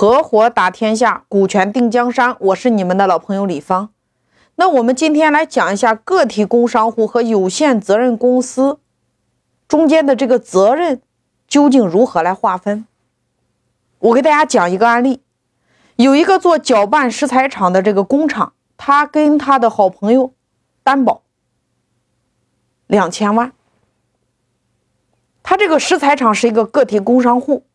合伙打天下，股权定江山。我是你们的老朋友李芳。那我们今天来讲一下个体工商户和有限责任公司中间的这个责任究竟如何来划分。我给大家讲一个案例：有一个做搅拌石材厂的这个工厂，他跟他的好朋友担保两千万。他这个石材厂是一个个体工商户，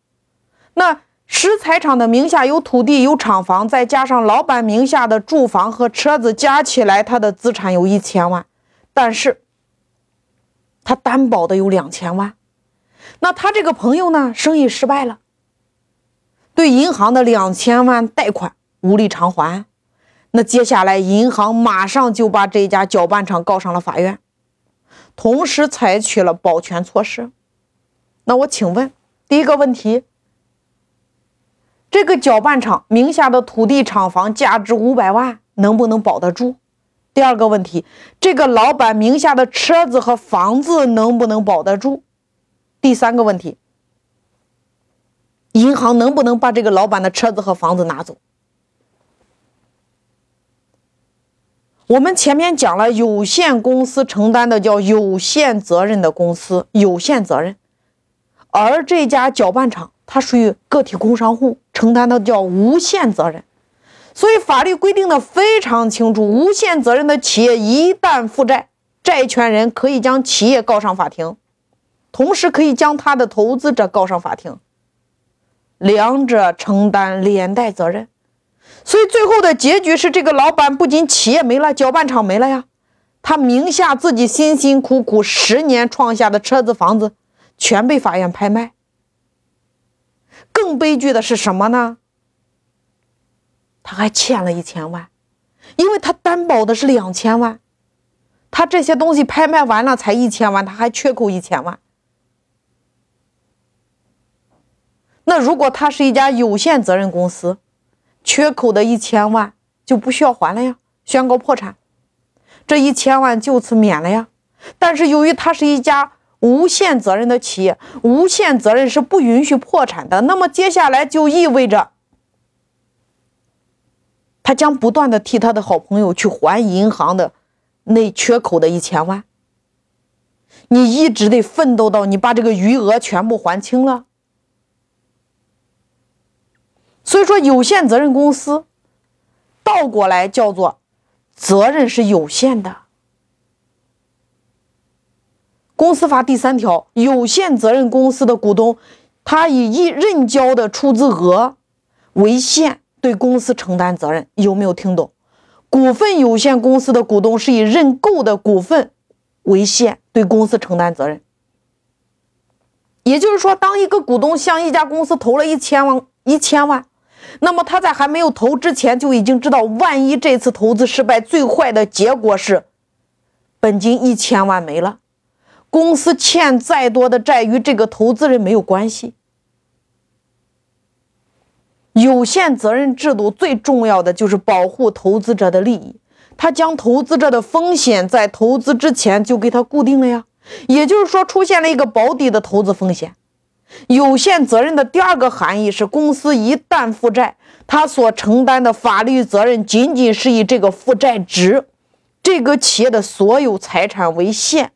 那。石材厂的名下有土地、有厂房，再加上老板名下的住房和车子，加起来他的资产有一千万。但是，他担保的有两千万。那他这个朋友呢，生意失败了，对银行的两千万贷款无力偿还。那接下来，银行马上就把这家搅拌厂告上了法院，同时采取了保全措施。那我请问，第一个问题。这个搅拌厂名下的土地、厂房价值五百万，能不能保得住？第二个问题，这个老板名下的车子和房子能不能保得住？第三个问题，银行能不能把这个老板的车子和房子拿走？我们前面讲了，有限公司承担的叫有限责任的公司，有限责任，而这家搅拌厂。它属于个体工商户，承担的叫无限责任，所以法律规定的非常清楚。无限责任的企业一旦负债，债权人可以将企业告上法庭，同时可以将他的投资者告上法庭，两者承担连带责任。所以最后的结局是，这个老板不仅企业没了，搅拌厂没了呀，他名下自己辛辛苦苦十年创下的车子、房子，全被法院拍卖。更悲剧的是什么呢？他还欠了一千万，因为他担保的是两千万，他这些东西拍卖完了才一千万，他还缺口一千万。那如果他是一家有限责任公司，缺口的一千万就不需要还了呀，宣告破产，这一千万就此免了呀。但是由于他是一家。无限责任的企业，无限责任是不允许破产的。那么接下来就意味着，他将不断的替他的好朋友去还银行的那缺口的一千万。你一直得奋斗到你把这个余额全部还清了。所以说，有限责任公司倒过来叫做责任是有限的。公司法第三条，有限责任公司的股东，他以一认缴的出资额为限，对公司承担责任。有没有听懂？股份有限公司的股东是以认购的股份为限，对公司承担责任。也就是说，当一个股东向一家公司投了一千万，一千万，那么他在还没有投之前就已经知道，万一这次投资失败，最坏的结果是本金一千万没了。公司欠再多的债与这个投资人没有关系。有限责任制度最重要的就是保护投资者的利益，他将投资者的风险在投资之前就给他固定了呀。也就是说，出现了一个保底的投资风险。有限责任的第二个含义是，公司一旦负债，他所承担的法律责任仅仅是以这个负债值，这个企业的所有财产为限。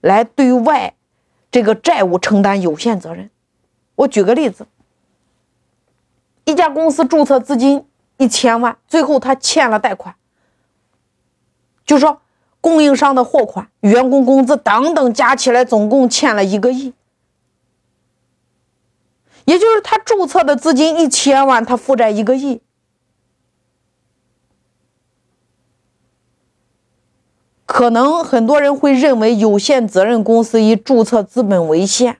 来对外这个债务承担有限责任。我举个例子，一家公司注册资金一千万，最后他欠了贷款，就说供应商的货款、员工工资等等加起来总共欠了一个亿，也就是他注册的资金一千万，他负债一个亿。可能很多人会认为有限责任公司以注册资本为限，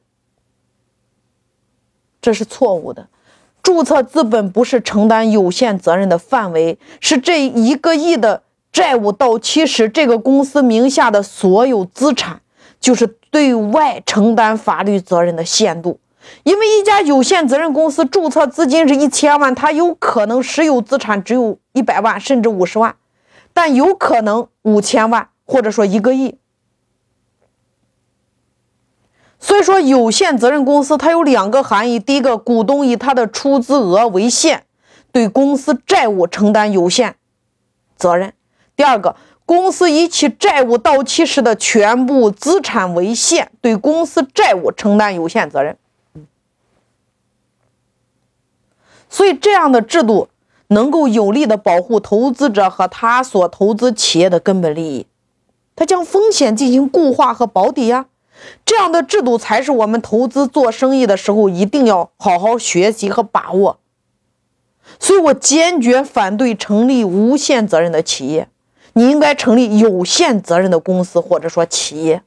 这是错误的。注册资本不是承担有限责任的范围，是这一个亿的债务到期时，这个公司名下的所有资产就是对外承担法律责任的限度。因为一家有限责任公司注册资金是一千万，它有可能实有资产只有一百万甚至五十万，但有可能五千万。或者说一个亿，所以说，有限责任公司它有两个含义：第一个，股东以他的出资额为限，对公司债务承担有限责任；第二个，公司以其债务到期时的全部资产为限，对公司债务承担有限责任。所以，这样的制度能够有力的保护投资者和他所投资企业的根本利益，它将风险进行固化和保底呀。这样的制度才是我们投资做生意的时候一定要好好学习和把握。所以我坚决反对成立无限责任的企业，你应该成立有限责任的公司或者说企业。